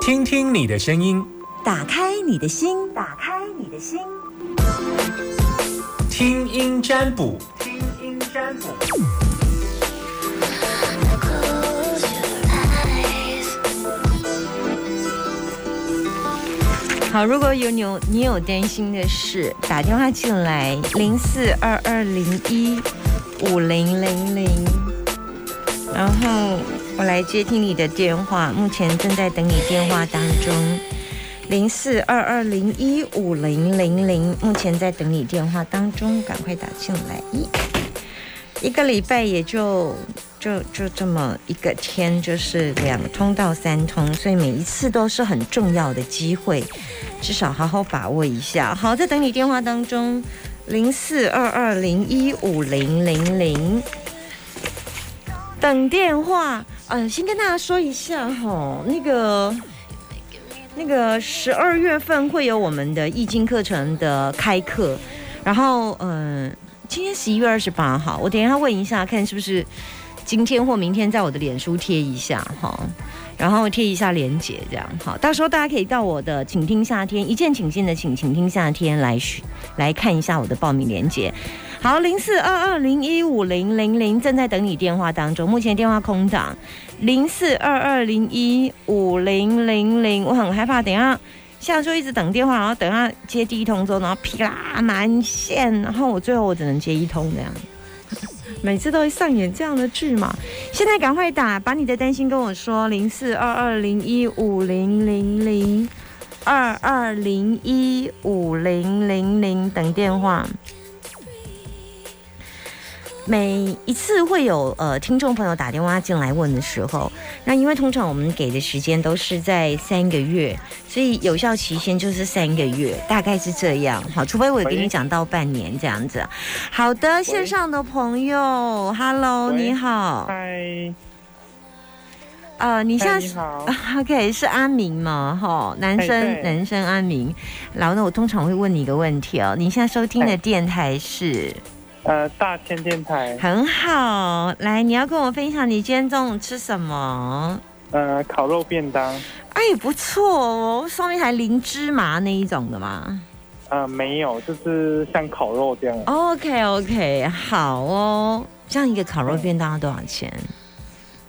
听听你的声音，打开你的心，打开你的心，听音占卜，听音占卜。好，如果有你有你有担心的事，打电话进来零四二二零一五零零零，然后我来接听你的电话，目前正在等你电话当中，零四二二零一五零零零，目前在等你电话当中，赶快打进来。一一个礼拜也就就就这么一个天，就是两通到三通，所以每一次都是很重要的机会，至少好好把握一下。好，在等你电话当中，零四二二零一五零零零，等电话。嗯，先跟大家说一下哈，那个那个十二月份会有我们的易经课程的开课，然后嗯。今天十一月二十八号，我等一下问一下，看是不是今天或明天在我的脸书贴一下哈，然后贴一下链接，这样好，到时候大家可以到我的“请听夏天”一键请进的“请请听夏天”来来看一下我的报名链接。好，零四二二零一五零零零正在等你电话当中，目前电话空档，零四二二零一五零零零，我很害怕，等下。现在就一直等电话，然后等他接第一通之后，然后噼啦满线，然后我最后我只能接一通这样。每次都会上演这样的剧嘛？现在赶快打，把你的担心跟我说，零四二二零一五零零零二二零一五零零零等电话。每一次会有呃听众朋友打电话进来问的时候，那因为通常我们给的时间都是在三个月，所以有效期限就是三个月，大概是这样。好，除非我跟你讲到半年这样子。好的，线上的朋友，Hello，你好。嗨。呃，你现在是 OK 是阿明吗？哈，男生男生阿明。然后呢，我通常会问你一个问题哦，你现在收听的电台是？呃，大千电台很好。来，你要跟我分享你今天中午吃什么？呃，烤肉便当。哎，不错哦，上面还淋芝麻那一种的吗？呃，没有，就是像烤肉这样。OK OK，好哦。这样一个烤肉便当要多少钱？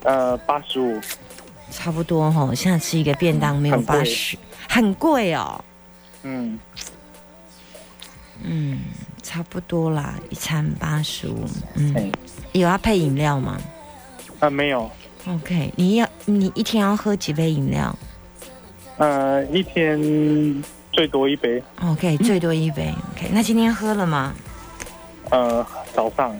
呃，八十五。差不多哈，现在吃一个便当没有八十，很贵哦。嗯。嗯。差不多啦，一餐八十五。嗯，有要配饮料吗？啊，没有。OK，你要你一天要喝几杯饮料？呃，一天最多一杯。OK，最多一杯。OK，那今天喝了吗？呃，早上。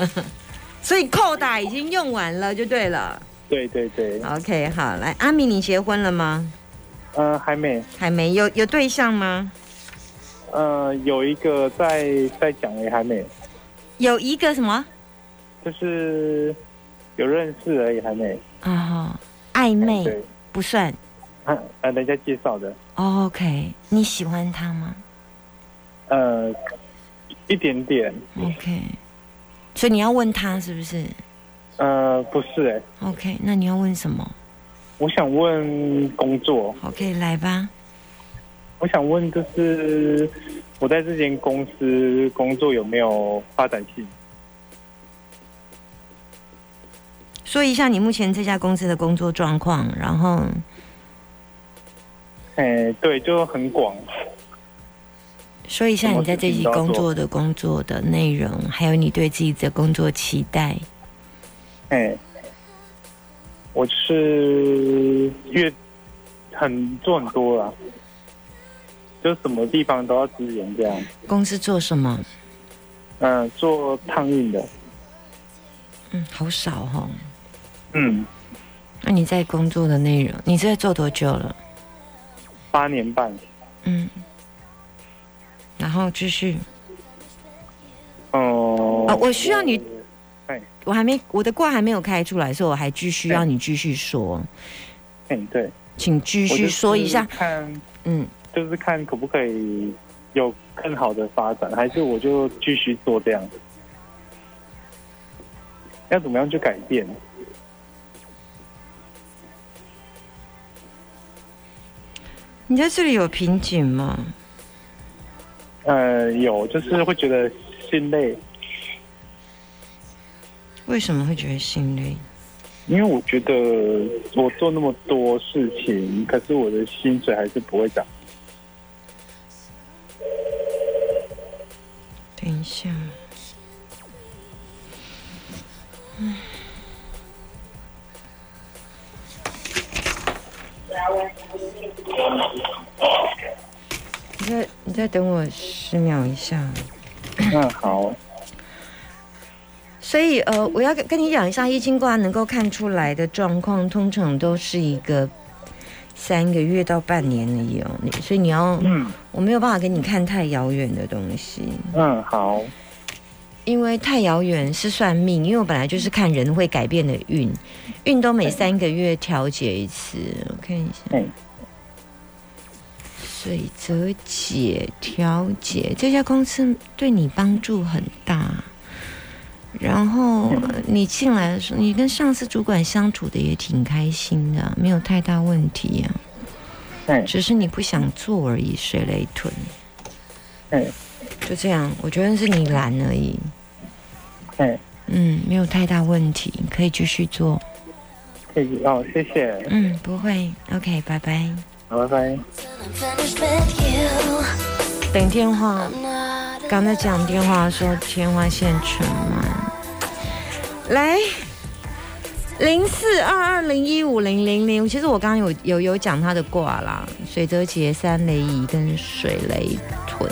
所以扣打已经用完了，就对了。对对对。OK，好，来，阿米，你结婚了吗？呃，还没。还没有有对象吗？呃，有一个在在讲也还没，有一个什么？就是有认识而已，还没啊，暧昧不算，啊，人家介绍的。OK，你喜欢他吗？呃，一点点。OK，所以你要问他是不是？呃，不是哎。OK，那你要问什么？我想问工作。OK，来吧。我想问，就是我在这间公司工作有没有发展性？说一下你目前这家公司的工作状况，然后，哎，对，就很广。说一下你在这些工作的工作的内容，还有你对自己的工作期待。哎，我是越很做很多了。就什么地方都要支援这样。公司做什么？嗯，做烫印的。嗯，好少哈。嗯。那你在工作的内容，你在做多久了？八年半。嗯。然后继续。哦。啊，我需要你。哎。我还没，我的卦还没有开出来，所以我还继续要你继续说。嗯，对。请继续说一下。看。嗯。就是看可不可以有更好的发展，还是我就继续做这样子？要怎么样去改变？你在这里有瓶颈吗？呃，有，就是会觉得心累，为什么会觉得心累？因为我觉得我做那么多事情，可是我的薪水还是不会涨。等一下，嗯，你再你再等我十秒一下。嗯，好，所以呃，我要跟跟你讲一下，易经卦能够看出来的状况，通常都是一个三个月到半年而已哦。你所以你要，嗯我没有办法给你看太遥远的东西。嗯，好，因为太遥远是算命，因为我本来就是看人会改变的运，运都每三个月调节一次。我看一下，嗯水泽解调节这家公司对你帮助很大。然后你进来的时候，你跟上司主管相处的也挺开心的，没有太大问题呀、对只是你不想做而已，水雷屯。对就这样，我觉得是你懒而已。对，嗯，没有太大问题，可以继续做。可以哦，谢谢，嗯，不会。OK，拜拜。好，拜拜。等电话，刚才讲电话的时候，电话线全满。来，零四二二零一五零零零。其实我刚刚有有有讲他的卦啦，水泽节、三雷仪跟水雷屯，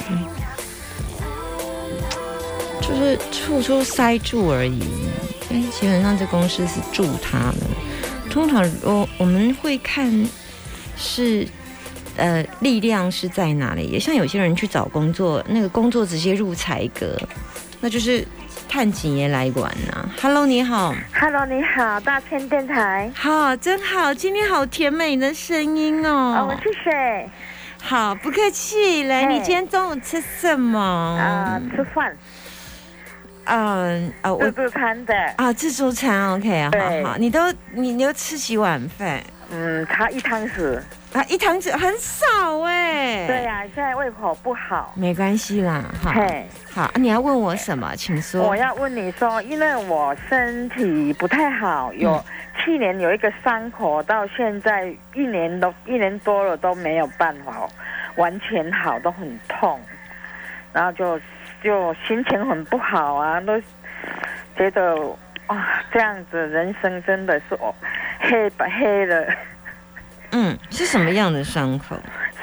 就是处处塞住而已。哎，基本上这公司是住他的。通常我我们会看是呃力量是在哪里，也像有些人去找工作，那个工作直接入财格，那就是探景也来管呐、Hello，你好，Hello，你好，大千电台。好，真好，今天好甜美的声音哦。哦，谢谢。好，不客气。来，嘿你今天中午吃什么？啊、吃饭嗯啊，我自助餐的，啊自助餐 OK 啊，好好，你都你你都吃几碗饭嗯，差一汤匙。啊？一堂子很少哎。对、呀、现在胃口不好。没关系啦，好，嘿，好，啊你要问我什么？请说。我要问你说，因为我身体不太好，有、嗯去年有一个伤口，到现在一年都一年多了都没有办法完全好，都很痛，然后就就心情很不好啊，都觉得啊这样子人生真的是哦黑白黑了。嗯，是什么样的伤口？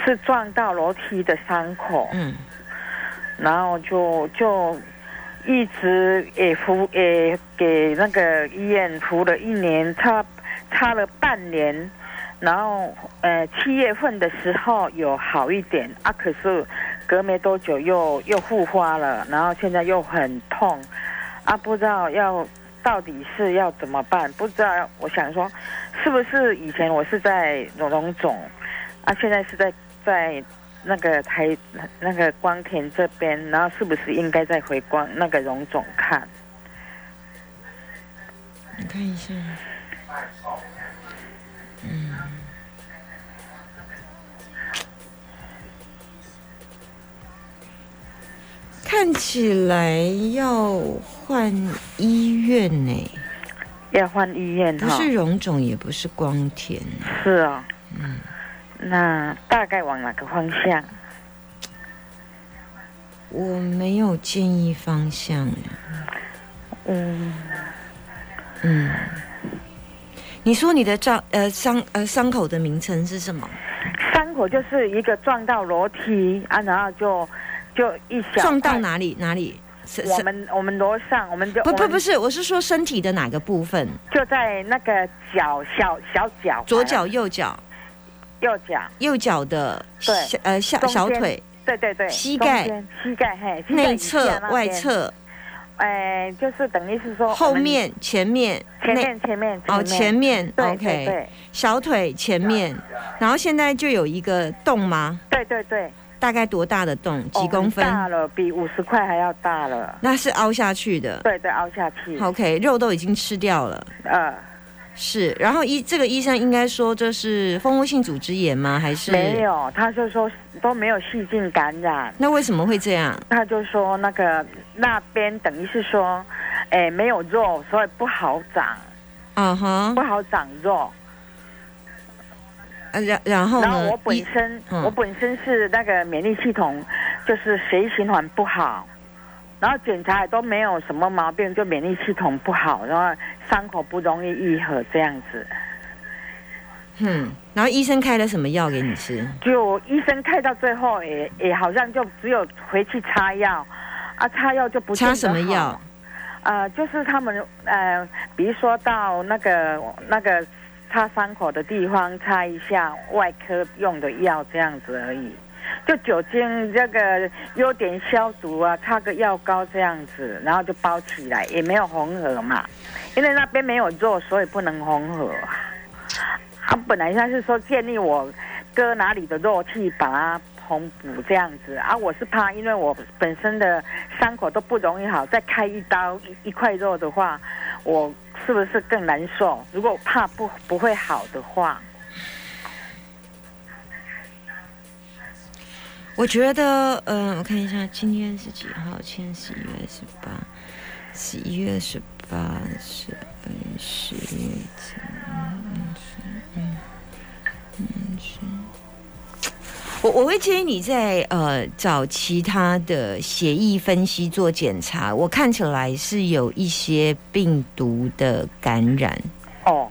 是撞到楼梯的伤口，嗯。然后就就一直也服也给那个医院服了一年，差差了半年，然后呃七月份的时候有好一点啊，可是隔没多久又又复发了，然后现在又很痛啊，不知道要到底是要怎么办，不知道我想说是不是以前我是在荣总啊，现在是在在那个台那个光田这边，然后是不是应该再回光那个荣总看？你看一下。嗯。看起来要换医院呢，要换医院？不是荣总，也不是光田。是哦。嗯，那大概往哪个方向？我没有建议方向。嗯，嗯，你说你的伤呃伤呃伤口的名称是什么？伤口就是一个撞到楼梯啊，然后就就一小？撞到哪里哪里？是我们我们楼上，我们就不不不是，我是说身体的哪个部分？就在那个脚小小脚，左脚、右脚，右脚，右脚的对。呃小小腿。对对对，膝盖。膝盖嘿，内侧外侧、哎，就是等于是说后面、前面、前面前面哦前面。对对 OK，对小腿前面，然后现在就有一个洞吗？对对对，大概多大的洞？几哦公分？很大了，比五十块还要大了。那是凹下去的。对对，凹下去。OK，肉都已经吃掉了。呃，是，然后医这个医生应该说这是蜂窝性组织炎吗？还是没？有，他就说都没有细菌感染，那为什么会这样？他就说那个那边等于是说，哎，没有肉，所以不好长，啊哼不，好长肉。啊然然后呢？然后我本身、嗯我本身是那个免疫系统就是血液循环不好，然后检查也都没有什么毛病，就免疫系统不好，然后伤口不容易愈合这样子。嗯，然后医生开了什么药给你吃？就医生开到最后也也好像就只有回去擦药，啊，擦药就不见擦什么药？？呃，就是他们呃，比如说到那个那个擦伤口的地方擦一下外科用的药这样子而已，就酒精这个有点消毒啊，擦个药膏这样子，然后就包起来，也没有缝合嘛，因为那边没有肉，所以不能缝合。啊，本来他是说建议我割哪里的肉去把它缝补这样子。啊，我是怕，因为我本身的伤口都不容易好，再开一刀一一块肉的话，我是不是更难受？如果怕不不会好的话，我觉得，嗯，我看一下，今天是几号？今天十一月十八，十一月十八，十二十月我我会建议你在呃找其他的血液分析做检查，我看起来是有一些病毒的感染，哦，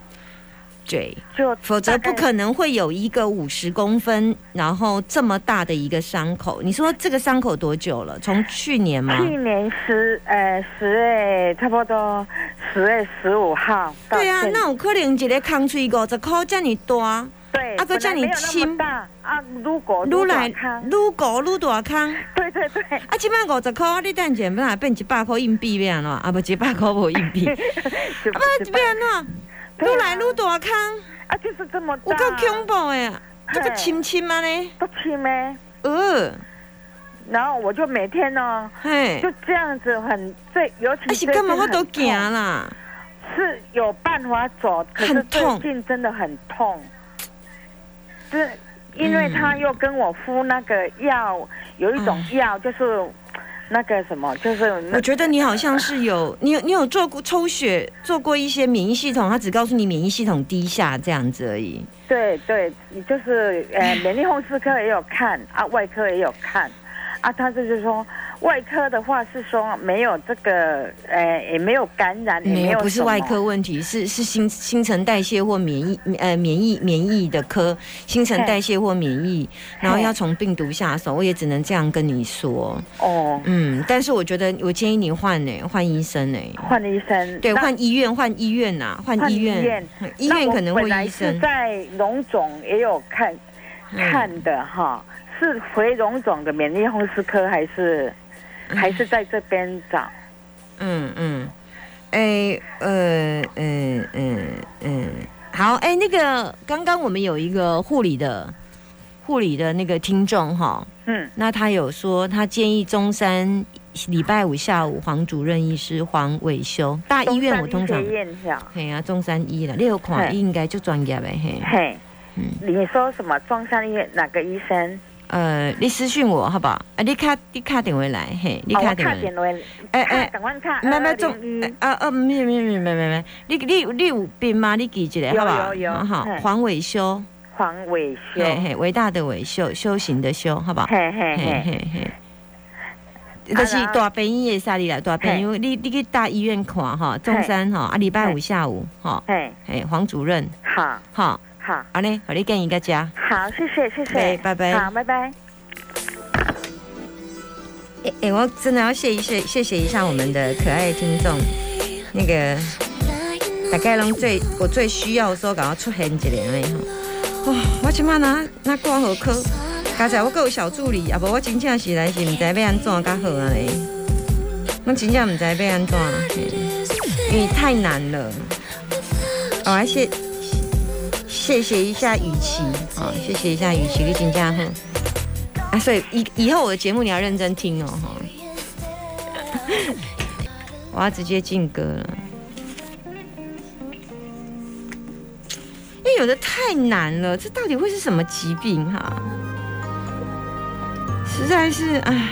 对，就否则不可能会有一个五十公分，然后这么大的一个伤口。你说这个伤口多久了？从去年吗？去年十呃十月差不多十月十五号到对啊，那我可能一个空吹五十块这么大，对，啊搁这么本来没有那轻么大啊，如果愈来看，愈高愈大空。对对对，啊，即摆五十块，你等下要来变一百块硬币要安怎？啊，无一百块无硬币，不要安怎？愈对啊来愈大空，啊，就是这么大，有够恐怖的啊！这个嘿亲亲吗呢？不亲咩？呃，然后我就每天呢，嘿，就这样子很最，尤其啊是干嘛我都很痛行啦？是有办法走，可是最近真的很痛。是因为他又跟我敷那个药，有一种药就是那个什么，就是那我觉得你好像是有，你有你有做过抽血，做过一些免疫系统，他只告诉你免疫系统低下这样子而已。对对，就是呃，免疫风湿科也有看啊，外科也有看啊，他就是说外科的话是说没有这个呃，也没有感染，也没有，有不是外科问题，是是新新陈代谢或免疫呃免疫免疫的科，新陈代谢或免疫，然后要从病毒下手，我也只能这样跟你说。哦，嗯，但是我觉得我建议你换呢，换医生呢。换医生对，那换医院，换医院呐、换换医院，医院可能会医生。在荣总也有看嗯看的哈，是回荣总的免疫风湿科还是还是在这边找？嗯嗯，哎呃嗯嗯嗯，好，哎，那个刚刚我们有一个护理的护理的那个听众哈，嗯，那他有说他建议中山礼拜五下午黄主任医师黄伟修大医院，我通常中山医学院啊中山医了，你有看嘿应该就专业呗嘿，嘿，嗯你说什么？中山医院哪个医生？呃，你私信我好不好？啊，你卡你卡电话来，嘿，你哦，卡电话哎哎看，赶快看，慢慢中201啊啊，没没没没没没，你你你有病吗？你记一下好不好？有有好好，黄伟修，黄伟修，嘿嘿，伟大的伟修，修行的修，好不好？嘿嘿嘿嘿，嘿嘿。就是大病院的啥哩啦，大病院，你你去大医院看哈，中山哈，啊礼拜五下午哈，嘿，嘿黄主任。好。哈，好安尼，互你建议个家。好，谢谢谢谢，拜拜好，拜拜。哎哎，我真的要谢一谢谢谢一下我们的可爱的听众，那个大概拢最我最需要的赶快出现一个安尼吼。哇，我即摆拿拿挂号科，刚才我还有小助理，啊无我真正是来是毋知要安怎较好安尼。我真正毋知要安怎，嘿因为太难了。我还谢谢谢一下雨琦，啊，谢谢一下雨琦，你真正好。啊，所以以以后我的节目你要认真听哦，哈。我要直接进歌了。因为有的太难了，这到底会是什么疾病哈、实在是唉。